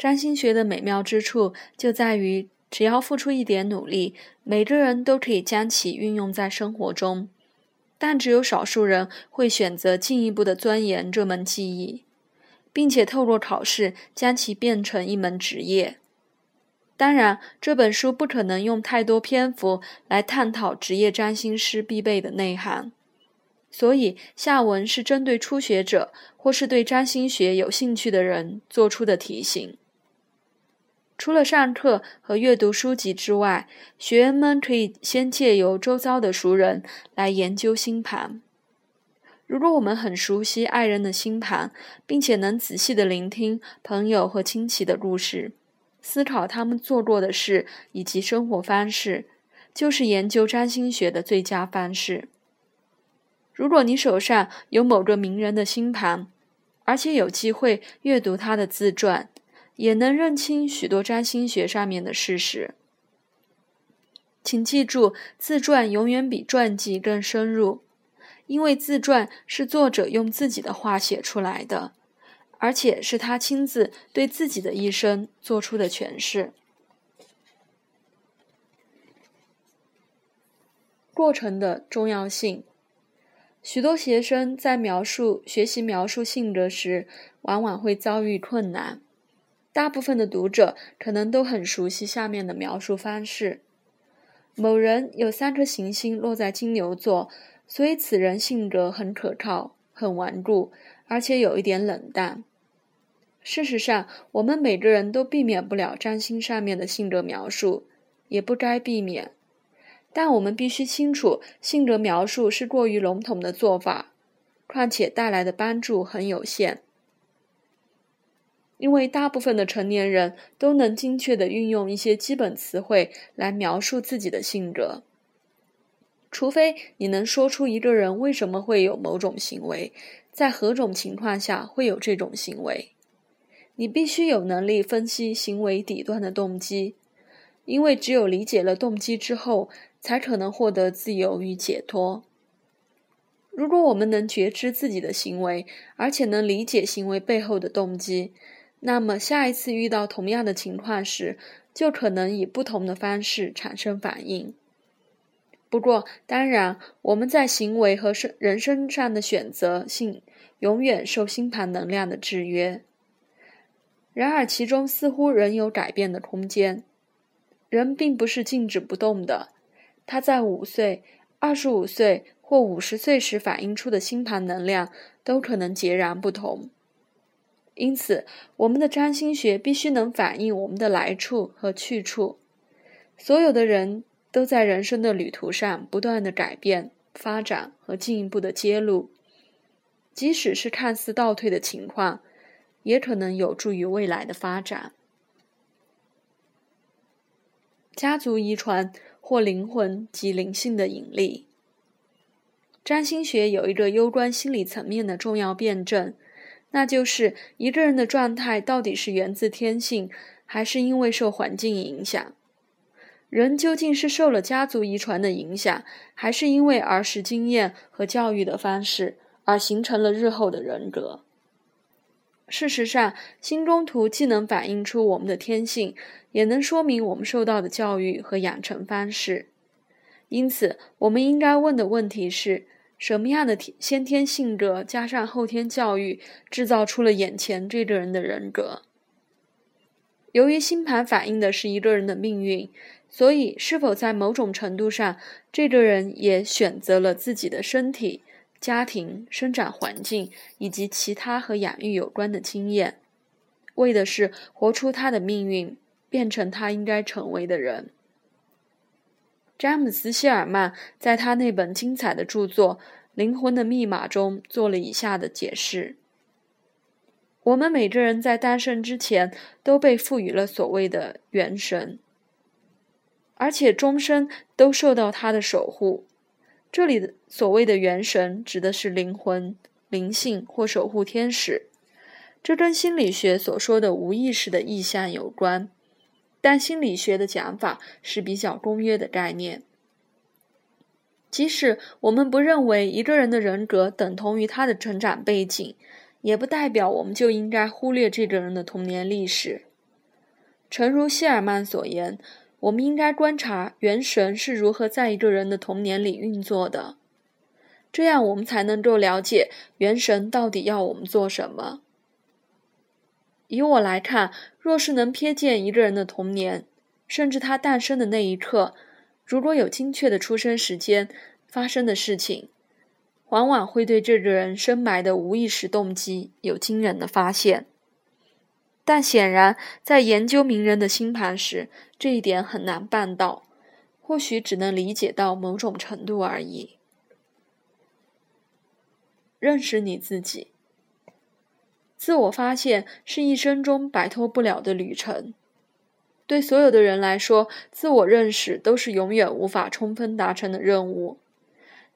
占星学的美妙之处就在于，只要付出一点努力，每个人都可以将其运用在生活中。但只有少数人会选择进一步的钻研这门技艺，并且透过考试将其变成一门职业。当然，这本书不可能用太多篇幅来探讨职业占星师必备的内涵，所以下文是针对初学者或是对占星学有兴趣的人做出的提醒。除了上课和阅读书籍之外，学员们可以先借由周遭的熟人来研究星盘。如果我们很熟悉爱人的星盘，并且能仔细的聆听朋友和亲戚的故事，思考他们做过的事以及生活方式，就是研究占星学的最佳方式。如果你手上有某个名人的星盘，而且有机会阅读他的自传，也能认清许多占星学上面的事实。请记住，自传永远比传记更深入，因为自传是作者用自己的话写出来的，而且是他亲自对自己的一生做出的诠释。过程的重要性，许多学生在描述学习描述性格时，往往会遭遇困难。大部分的读者可能都很熟悉下面的描述方式：某人有三颗行星落在金牛座，所以此人性格很可靠、很顽固，而且有一点冷淡。事实上，我们每个人都避免不了占星上面的性格描述，也不该避免。但我们必须清楚，性格描述是过于笼统的做法，况且带来的帮助很有限。因为大部分的成年人都能精确地运用一些基本词汇来描述自己的性格，除非你能说出一个人为什么会有某种行为，在何种情况下会有这种行为。你必须有能力分析行为底端的动机，因为只有理解了动机之后，才可能获得自由与解脱。如果我们能觉知自己的行为，而且能理解行为背后的动机，那么，下一次遇到同样的情况时，就可能以不同的方式产生反应。不过，当然，我们在行为和生人生上的选择性永远受星盘能量的制约。然而，其中似乎仍有改变的空间。人并不是静止不动的，他在五岁、二十五岁或五十岁时反映出的星盘能量都可能截然不同。因此，我们的占星学必须能反映我们的来处和去处。所有的人都在人生的旅途上不断的改变、发展和进一步的揭露，即使是看似倒退的情况，也可能有助于未来的发展。家族遗传或灵魂及灵性的引力，占星学有一个攸关心理层面的重要辩证。那就是一个人的状态到底是源自天性，还是因为受环境影响？人究竟是受了家族遗传的影响，还是因为儿时经验和教育的方式而形成了日后的人格？事实上，心中图既能反映出我们的天性，也能说明我们受到的教育和养成方式。因此，我们应该问的问题是。什么样的天先天性格加上后天教育，制造出了眼前这个人的人格？由于星盘反映的是一个人的命运，所以是否在某种程度上，这个人也选择了自己的身体、家庭、生长环境以及其他和养育有关的经验，为的是活出他的命运，变成他应该成为的人。詹姆斯·希尔曼在他那本精彩的著作《灵魂的密码》中做了以下的解释：我们每个人在诞生之前都被赋予了所谓的元神，而且终身都受到他的守护。这里的所谓的元神指的是灵魂、灵性或守护天使，这跟心理学所说的无意识的意向有关。但心理学的讲法是比较公约的概念。即使我们不认为一个人的人格等同于他的成长背景，也不代表我们就应该忽略这个人的童年历史。诚如希尔曼所言，我们应该观察元神是如何在一个人的童年里运作的，这样我们才能够了解元神到底要我们做什么。以我来看，若是能瞥见一个人的童年，甚至他诞生的那一刻，如果有精确的出生时间、发生的事情，往往会对这个人深埋的无意识动机有惊人的发现。但显然，在研究名人的星盘时，这一点很难办到，或许只能理解到某种程度而已。认识你自己。自我发现是一生中摆脱不了的旅程。对所有的人来说，自我认识都是永远无法充分达成的任务。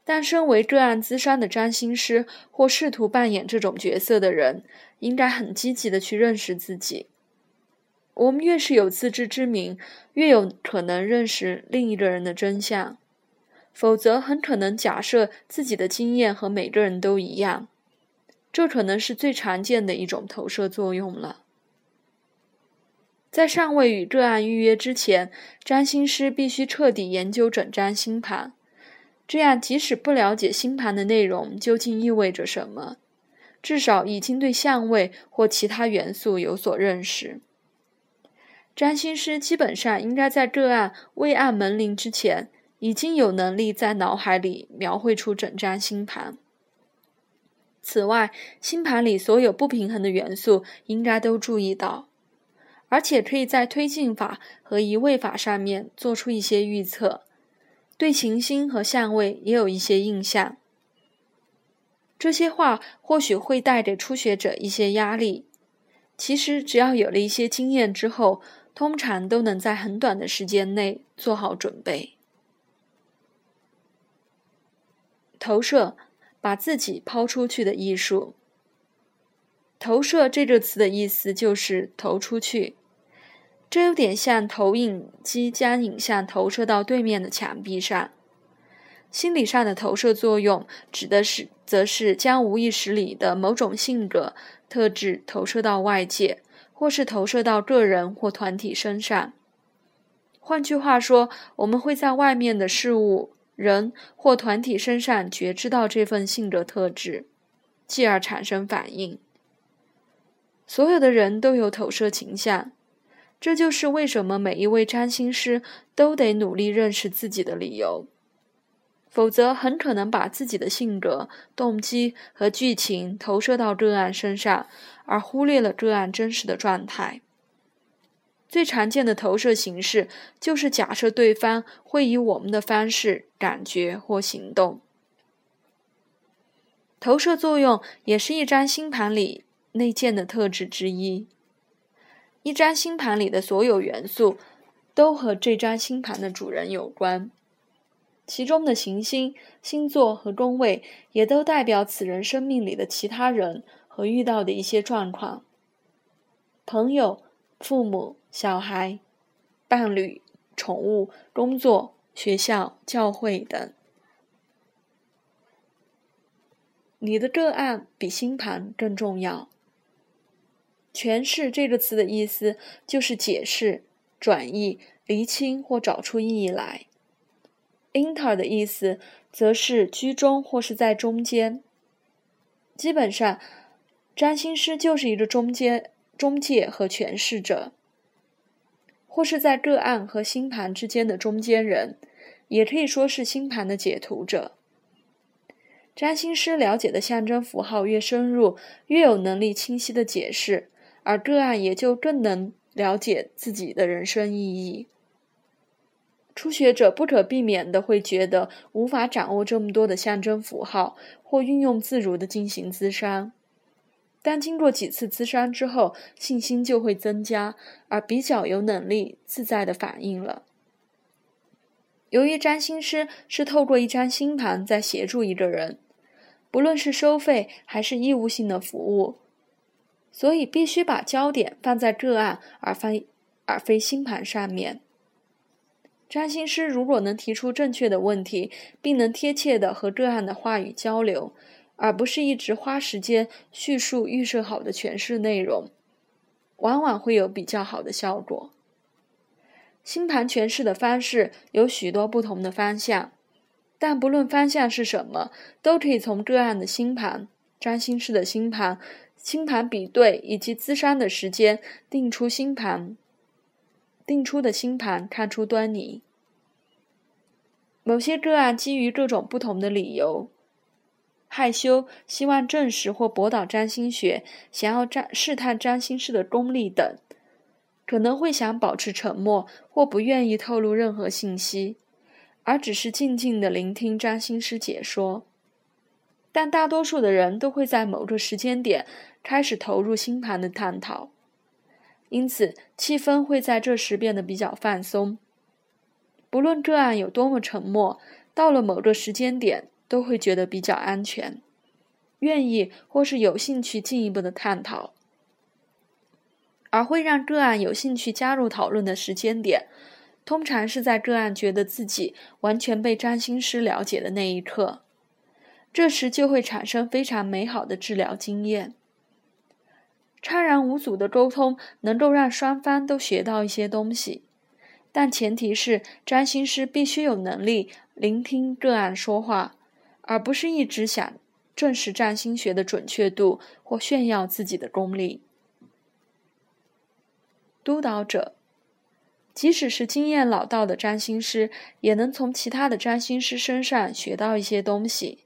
但身为个案资商的占星师或试图扮演这种角色的人，应该很积极的去认识自己。我们越是有自知之明，越有可能认识另一个人的真相。否则，很可能假设自己的经验和每个人都一样。这可能是最常见的一种投射作用了。在尚未与个案预约之前，占星师必须彻底研究整张星盘，这样即使不了解星盘的内容究竟意味着什么，至少已经对相位或其他元素有所认识。占星师基本上应该在个案未按门铃之前，已经有能力在脑海里描绘出整张星盘。此外，星盘里所有不平衡的元素应该都注意到，而且可以在推进法和移位法上面做出一些预测，对行星和相位也有一些印象。这些话或许会带给初学者一些压力，其实只要有了一些经验之后，通常都能在很短的时间内做好准备。投射。把自己抛出去的艺术。投射这个词的意思就是投出去，这有点像投影机将影像投射到对面的墙壁上。心理上的投射作用指的是，则是将无意识里的某种性格特质投射到外界，或是投射到个人或团体身上。换句话说，我们会在外面的事物。人或团体身上觉知到这份性格特质，继而产生反应。所有的人都有投射倾向，这就是为什么每一位占星师都得努力认识自己的理由。否则，很可能把自己的性格、动机和剧情投射到个案身上，而忽略了个案真实的状态。最常见的投射形式就是假设对方会以我们的方式感觉或行动。投射作用也是一张星盘里内建的特质之一。一张星盘里的所有元素都和这张星盘的主人有关，其中的行星、星座和宫位也都代表此人生命里的其他人和遇到的一些状况，朋友。父母、小孩、伴侣、宠物、工作、学校、教会等。你的个案比星盘更重要。诠释这个词的意思就是解释、转译、厘清或找出意义来。inter 的意思则是居中或是在中间。基本上，占星师就是一个中间。中介和诠释者，或是在个案和星盘之间的中间人，也可以说是星盘的解读者。占星师了解的象征符号越深入，越有能力清晰的解释，而个案也就更能了解自己的人生意义。初学者不可避免的会觉得无法掌握这么多的象征符号，或运用自如的进行咨商。但经过几次咨商之后，信心就会增加，而比较有能力自在的反应了。由于占星师是透过一张星盘在协助一个人，不论是收费还是义务性的服务，所以必须把焦点放在个案而非而非星盘上面。占星师如果能提出正确的问题，并能贴切的和个案的话语交流。而不是一直花时间叙述预设好的诠释内容，往往会有比较好的效果。星盘诠释的方式有许多不同的方向，但不论方向是什么，都可以从个案的星盘、占星师的星盘、星盘比对以及咨商的时间定出星盘。定出的星盘看出端倪。某些个案基于各种不同的理由，害羞、希望证实或驳倒占星学、想要占试探占星师的功力等，可能会想保持沉默或不愿意透露任何信息，而只是静静的聆听占星师解说。但大多数的人都会在某个时间点开始投入星盘的探讨。因此，气氛会在这时变得比较放松。不论个案有多么沉默，到了某个时间点，都会觉得比较安全，愿意或是有兴趣进一步的探讨。而会让个案有兴趣加入讨论的时间点，通常是在个案觉得自己完全被占星师了解的那一刻，这时就会产生非常美好的治疗经验。畅然无阻的沟通能够让双方都学到一些东西，但前提是占星师必须有能力聆听个案说话，而不是一直想证实占星学的准确度或炫耀自己的功力。督导者，即使是经验老道的占星师，也能从其他的占星师身上学到一些东西，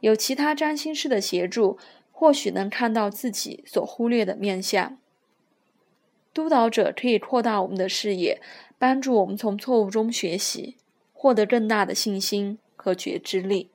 有其他占星师的协助。或许能看到自己所忽略的面相。督导者可以扩大我们的视野，帮助我们从错误中学习，获得更大的信心和觉知力。